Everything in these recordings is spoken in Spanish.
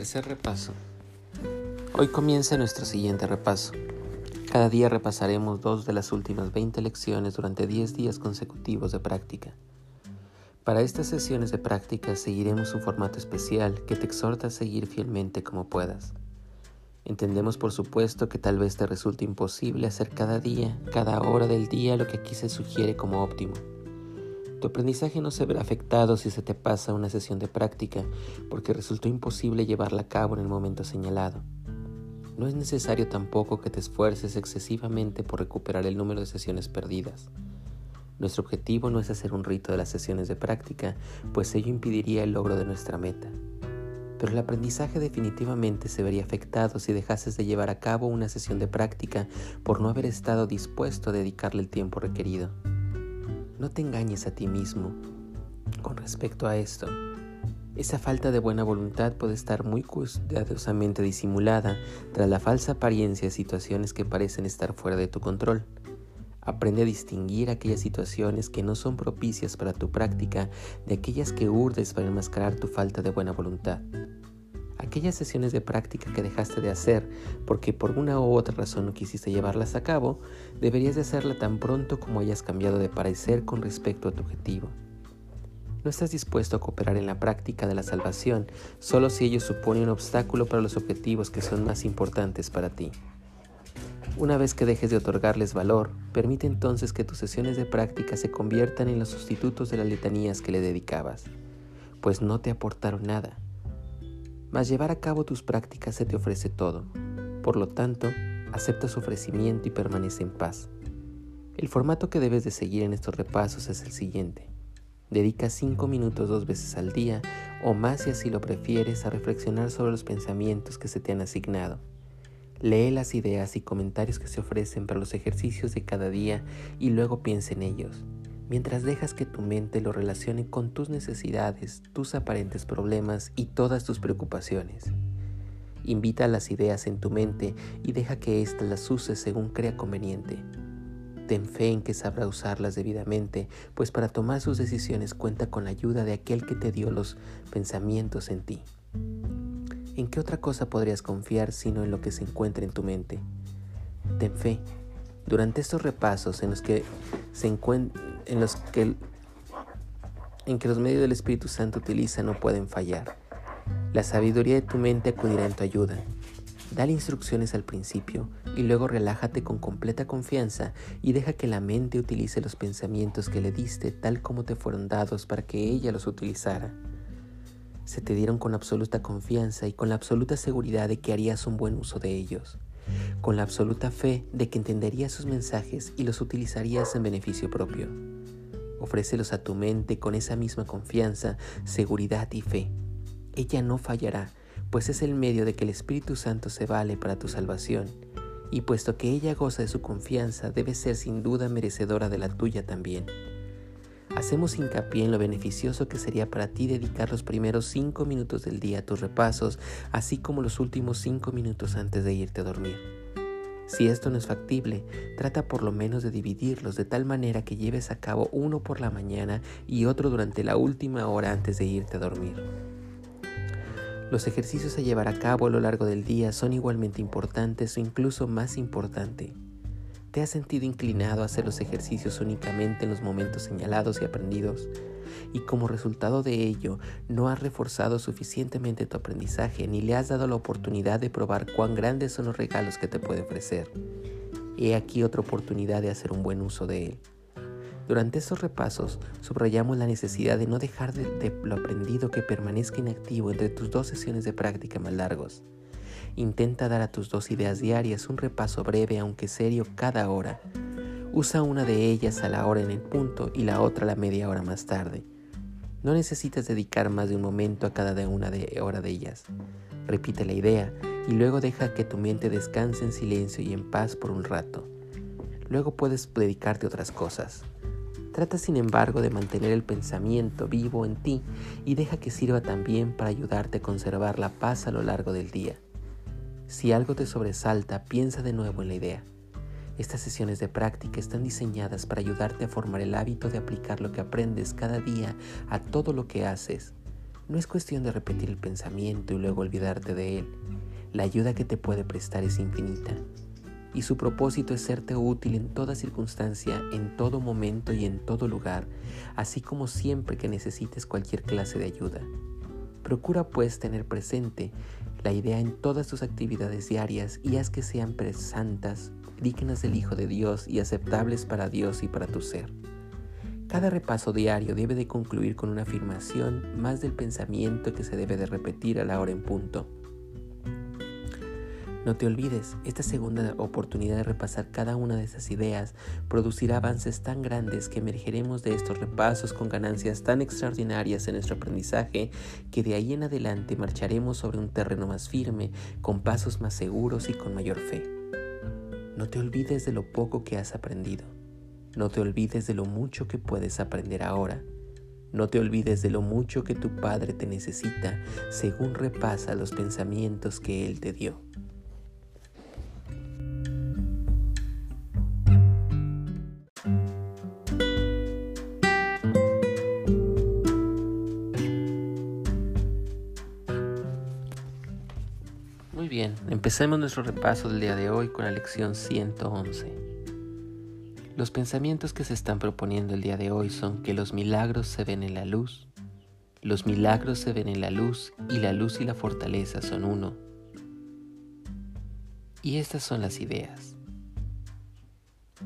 Tercer repaso. Hoy comienza nuestro siguiente repaso. Cada día repasaremos dos de las últimas 20 lecciones durante 10 días consecutivos de práctica. Para estas sesiones de práctica seguiremos un formato especial que te exhorta a seguir fielmente como puedas. Entendemos por supuesto que tal vez te resulte imposible hacer cada día, cada hora del día lo que aquí se sugiere como óptimo. Tu aprendizaje no se verá afectado si se te pasa una sesión de práctica porque resultó imposible llevarla a cabo en el momento señalado. No es necesario tampoco que te esfuerces excesivamente por recuperar el número de sesiones perdidas. Nuestro objetivo no es hacer un rito de las sesiones de práctica, pues ello impediría el logro de nuestra meta. Pero el aprendizaje definitivamente se vería afectado si dejases de llevar a cabo una sesión de práctica por no haber estado dispuesto a dedicarle el tiempo requerido. No te engañes a ti mismo con respecto a esto. Esa falta de buena voluntad puede estar muy cuidadosamente disimulada tras la falsa apariencia de situaciones que parecen estar fuera de tu control. Aprende a distinguir aquellas situaciones que no son propicias para tu práctica de aquellas que urdes para enmascarar tu falta de buena voluntad. Aquellas sesiones de práctica que dejaste de hacer porque por una u otra razón no quisiste llevarlas a cabo, deberías de hacerla tan pronto como hayas cambiado de parecer con respecto a tu objetivo. No estás dispuesto a cooperar en la práctica de la salvación solo si ello supone un obstáculo para los objetivos que son más importantes para ti. Una vez que dejes de otorgarles valor, permite entonces que tus sesiones de práctica se conviertan en los sustitutos de las letanías que le dedicabas, pues no te aportaron nada. Mas llevar a cabo tus prácticas se te ofrece todo. Por lo tanto, acepta su ofrecimiento y permanece en paz. El formato que debes de seguir en estos repasos es el siguiente. Dedica cinco minutos dos veces al día o más si así lo prefieres a reflexionar sobre los pensamientos que se te han asignado. Lee las ideas y comentarios que se ofrecen para los ejercicios de cada día y luego piensa en ellos, mientras dejas que tu mente lo relacione con tus necesidades, tus aparentes problemas y todas tus preocupaciones. Invita las ideas en tu mente y deja que éstas las use según crea conveniente. Ten fe en que sabrá usarlas debidamente, pues para tomar sus decisiones cuenta con la ayuda de aquel que te dio los pensamientos en ti. ¿En qué otra cosa podrías confiar sino en lo que se encuentra en tu mente? Ten fe. Durante estos repasos en los que se en los que en que los medios del Espíritu Santo utiliza no pueden fallar. La sabiduría de tu mente acudirá en tu ayuda. Dale instrucciones al principio y luego relájate con completa confianza y deja que la mente utilice los pensamientos que le diste tal como te fueron dados para que ella los utilizara se te dieron con absoluta confianza y con la absoluta seguridad de que harías un buen uso de ellos, con la absoluta fe de que entenderías sus mensajes y los utilizarías en beneficio propio. Ofrécelos a tu mente con esa misma confianza, seguridad y fe. Ella no fallará, pues es el medio de que el Espíritu Santo se vale para tu salvación, y puesto que ella goza de su confianza, debe ser sin duda merecedora de la tuya también hacemos hincapié en lo beneficioso que sería para ti dedicar los primeros cinco minutos del día a tus repasos, así como los últimos cinco minutos antes de irte a dormir. Si esto no es factible, trata por lo menos de dividirlos de tal manera que lleves a cabo uno por la mañana y otro durante la última hora antes de irte a dormir. Los ejercicios a llevar a cabo a lo largo del día son igualmente importantes o incluso más importantes. ¿Te has sentido inclinado a hacer los ejercicios únicamente en los momentos señalados y aprendidos? Y como resultado de ello, no has reforzado suficientemente tu aprendizaje ni le has dado la oportunidad de probar cuán grandes son los regalos que te puede ofrecer. He aquí otra oportunidad de hacer un buen uso de él. Durante estos repasos, subrayamos la necesidad de no dejar de, de lo aprendido que permanezca inactivo entre tus dos sesiones de práctica más largos. Intenta dar a tus dos ideas diarias un repaso breve aunque serio cada hora. Usa una de ellas a la hora en el punto y la otra a la media hora más tarde. No necesitas dedicar más de un momento a cada una de hora de ellas. Repite la idea y luego deja que tu mente descanse en silencio y en paz por un rato. Luego puedes dedicarte a otras cosas. Trata sin embargo de mantener el pensamiento vivo en ti y deja que sirva también para ayudarte a conservar la paz a lo largo del día. Si algo te sobresalta, piensa de nuevo en la idea. Estas sesiones de práctica están diseñadas para ayudarte a formar el hábito de aplicar lo que aprendes cada día a todo lo que haces. No es cuestión de repetir el pensamiento y luego olvidarte de él. La ayuda que te puede prestar es infinita y su propósito es serte útil en toda circunstancia, en todo momento y en todo lugar, así como siempre que necesites cualquier clase de ayuda. Procura pues tener presente la idea en todas tus actividades diarias y haz que sean santas, dignas del Hijo de Dios y aceptables para Dios y para tu ser. Cada repaso diario debe de concluir con una afirmación más del pensamiento que se debe de repetir a la hora en punto. No te olvides, esta segunda oportunidad de repasar cada una de esas ideas producirá avances tan grandes que emergeremos de estos repasos con ganancias tan extraordinarias en nuestro aprendizaje que de ahí en adelante marcharemos sobre un terreno más firme, con pasos más seguros y con mayor fe. No te olvides de lo poco que has aprendido. No te olvides de lo mucho que puedes aprender ahora. No te olvides de lo mucho que tu Padre te necesita según repasa los pensamientos que Él te dio. Bien, empecemos nuestro repaso del día de hoy con la lección 111. Los pensamientos que se están proponiendo el día de hoy son que los milagros se ven en la luz, los milagros se ven en la luz y la luz y la fortaleza son uno. Y estas son las ideas.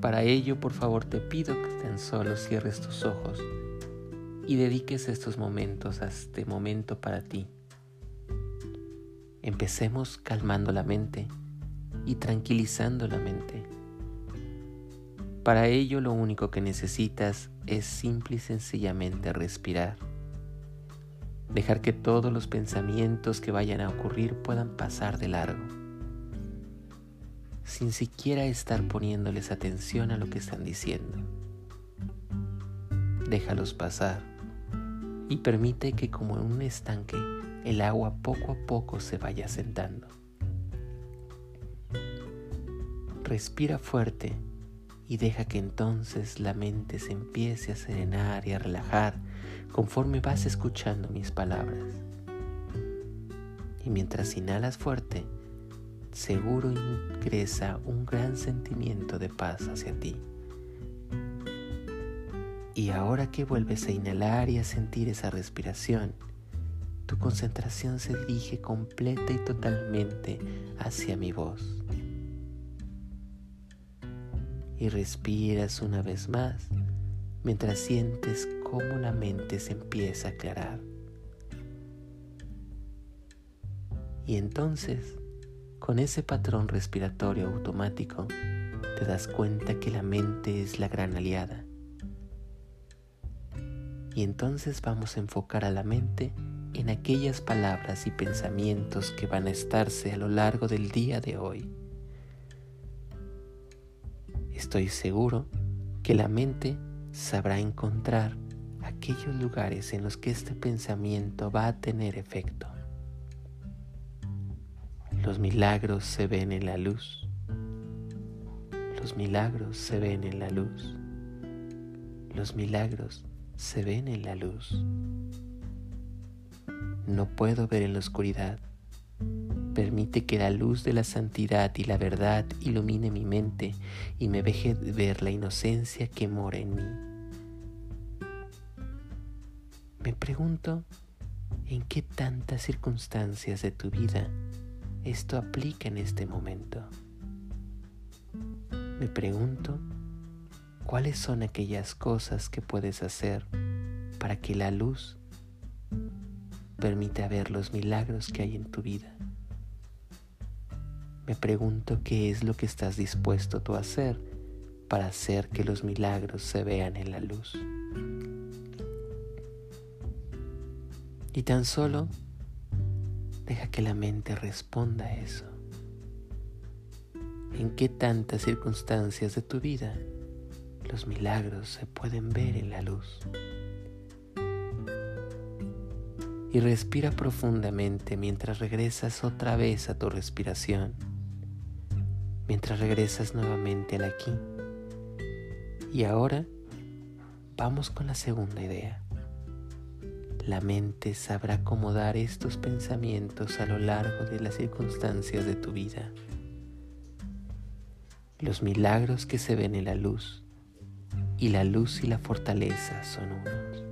Para ello, por favor, te pido que tan solo cierres tus ojos y dediques estos momentos a este momento para ti. Empecemos calmando la mente y tranquilizando la mente. Para ello lo único que necesitas es simple y sencillamente respirar. Dejar que todos los pensamientos que vayan a ocurrir puedan pasar de largo, sin siquiera estar poniéndoles atención a lo que están diciendo. Déjalos pasar y permite que como en un estanque el agua poco a poco se vaya sentando. Respira fuerte y deja que entonces la mente se empiece a serenar y a relajar conforme vas escuchando mis palabras. Y mientras inhalas fuerte, seguro ingresa un gran sentimiento de paz hacia ti. Y ahora que vuelves a inhalar y a sentir esa respiración, tu concentración se dirige completa y totalmente hacia mi voz y respiras una vez más mientras sientes cómo la mente se empieza a aclarar. Y entonces, con ese patrón respiratorio automático, te das cuenta que la mente es la gran aliada. Y entonces vamos a enfocar a la mente en aquellas palabras y pensamientos que van a estarse a lo largo del día de hoy. Estoy seguro que la mente sabrá encontrar aquellos lugares en los que este pensamiento va a tener efecto. Los milagros se ven en la luz. Los milagros se ven en la luz. Los milagros se ven en la luz. No puedo ver en la oscuridad Permite que la luz de la santidad y la verdad ilumine mi mente y me deje ver la inocencia que mora en mí. Me pregunto en qué tantas circunstancias de tu vida esto aplica en este momento. Me pregunto cuáles son aquellas cosas que puedes hacer para que la luz permita ver los milagros que hay en tu vida. Me pregunto qué es lo que estás dispuesto tú a hacer para hacer que los milagros se vean en la luz. Y tan solo deja que la mente responda a eso. ¿En qué tantas circunstancias de tu vida los milagros se pueden ver en la luz? Y respira profundamente mientras regresas otra vez a tu respiración mientras regresas nuevamente al aquí. Y ahora vamos con la segunda idea. la mente sabrá acomodar estos pensamientos a lo largo de las circunstancias de tu vida. Los milagros que se ven en la luz y la luz y la fortaleza son unos.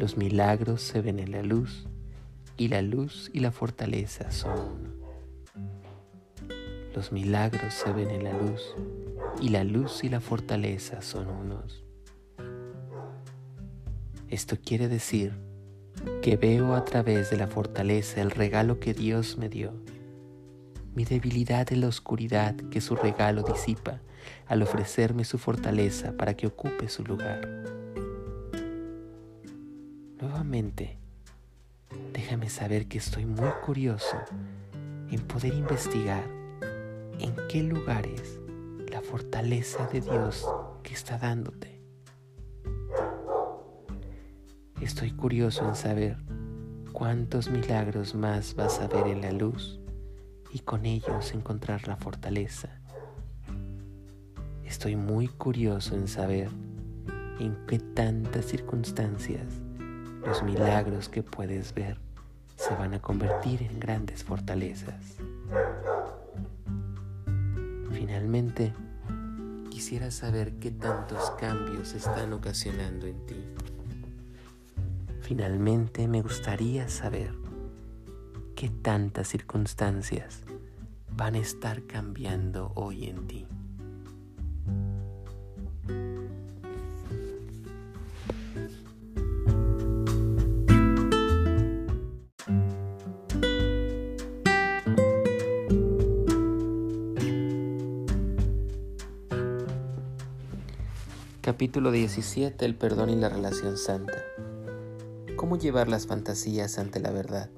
Los milagros se ven en la luz y la luz y la fortaleza son uno. Los milagros se ven en la luz y la luz y la fortaleza son unos. Esto quiere decir que veo a través de la fortaleza el regalo que Dios me dio, mi debilidad en la oscuridad que su regalo disipa al ofrecerme su fortaleza para que ocupe su lugar. Déjame saber que estoy muy curioso en poder investigar en qué lugares la fortaleza de Dios que está dándote Estoy curioso en saber cuántos milagros más vas a ver en la luz y con ellos encontrar la fortaleza. Estoy muy curioso en saber en qué tantas circunstancias los milagros que puedes ver se van a convertir en grandes fortalezas. Finalmente, quisiera saber qué tantos cambios están ocasionando en ti. Finalmente me gustaría saber qué tantas circunstancias van a estar cambiando hoy en ti. Capítulo 17. El perdón y la relación santa. ¿Cómo llevar las fantasías ante la verdad?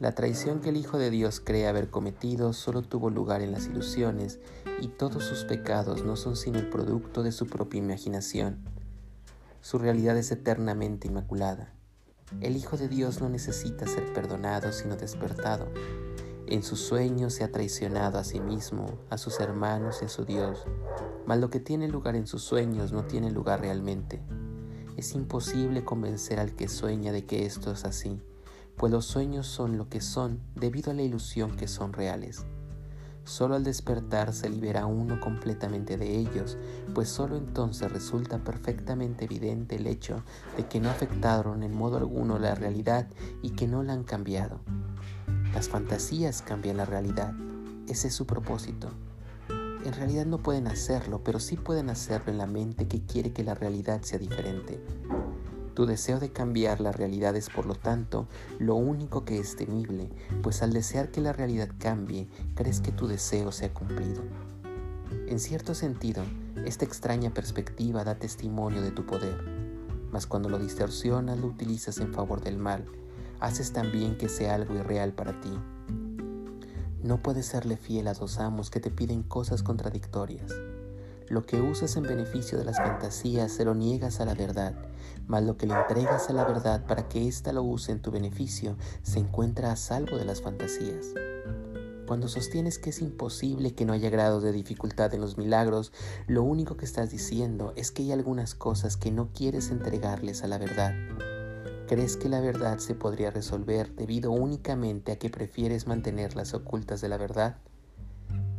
La traición que el Hijo de Dios cree haber cometido solo tuvo lugar en las ilusiones y todos sus pecados no son sino el producto de su propia imaginación. Su realidad es eternamente inmaculada. El Hijo de Dios no necesita ser perdonado sino despertado. En sus sueños se ha traicionado a sí mismo, a sus hermanos y a su Dios, mas lo que tiene lugar en sus sueños no tiene lugar realmente. Es imposible convencer al que sueña de que esto es así, pues los sueños son lo que son debido a la ilusión que son reales. Solo al despertar se libera uno completamente de ellos, pues solo entonces resulta perfectamente evidente el hecho de que no afectaron en modo alguno la realidad y que no la han cambiado. Las fantasías cambian la realidad, ese es su propósito. En realidad no pueden hacerlo, pero sí pueden hacerlo en la mente que quiere que la realidad sea diferente. Tu deseo de cambiar la realidad es por lo tanto lo único que es temible, pues al desear que la realidad cambie, crees que tu deseo se ha cumplido. En cierto sentido, esta extraña perspectiva da testimonio de tu poder, mas cuando lo distorsionas lo utilizas en favor del mal, haces también que sea algo irreal para ti, no puedes serle fiel a dos amos que te piden cosas contradictorias. Lo que usas en beneficio de las fantasías se lo niegas a la verdad, mas lo que le entregas a la verdad para que ésta lo use en tu beneficio se encuentra a salvo de las fantasías. Cuando sostienes que es imposible que no haya grados de dificultad en los milagros, lo único que estás diciendo es que hay algunas cosas que no quieres entregarles a la verdad. ¿Crees que la verdad se podría resolver debido únicamente a que prefieres mantenerlas ocultas de la verdad?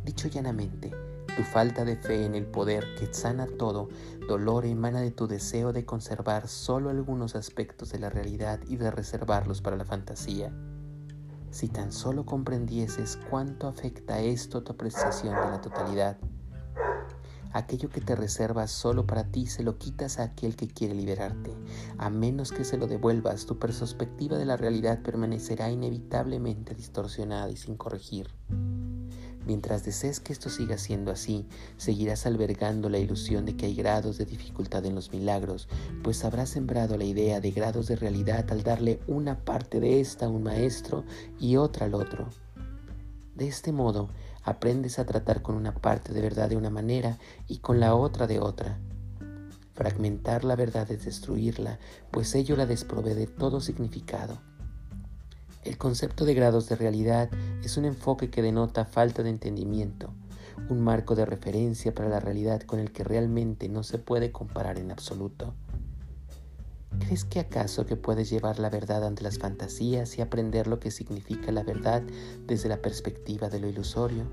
Dicho llanamente, tu falta de fe en el poder que sana todo dolor emana de tu deseo de conservar solo algunos aspectos de la realidad y de reservarlos para la fantasía. Si tan solo comprendieses cuánto afecta esto tu apreciación de la totalidad, Aquello que te reservas solo para ti se lo quitas a aquel que quiere liberarte. A menos que se lo devuelvas, tu perspectiva de la realidad permanecerá inevitablemente distorsionada y sin corregir. Mientras desees que esto siga siendo así, seguirás albergando la ilusión de que hay grados de dificultad en los milagros, pues habrás sembrado la idea de grados de realidad al darle una parte de esta a un maestro y otra al otro. De este modo, aprendes a tratar con una parte de verdad de una manera y con la otra de otra. Fragmentar la verdad es destruirla, pues ello la desprove de todo significado. El concepto de grados de realidad es un enfoque que denota falta de entendimiento, un marco de referencia para la realidad con el que realmente no se puede comparar en absoluto. ¿Crees que acaso que puedes llevar la verdad ante las fantasías y aprender lo que significa la verdad desde la perspectiva de lo ilusorio?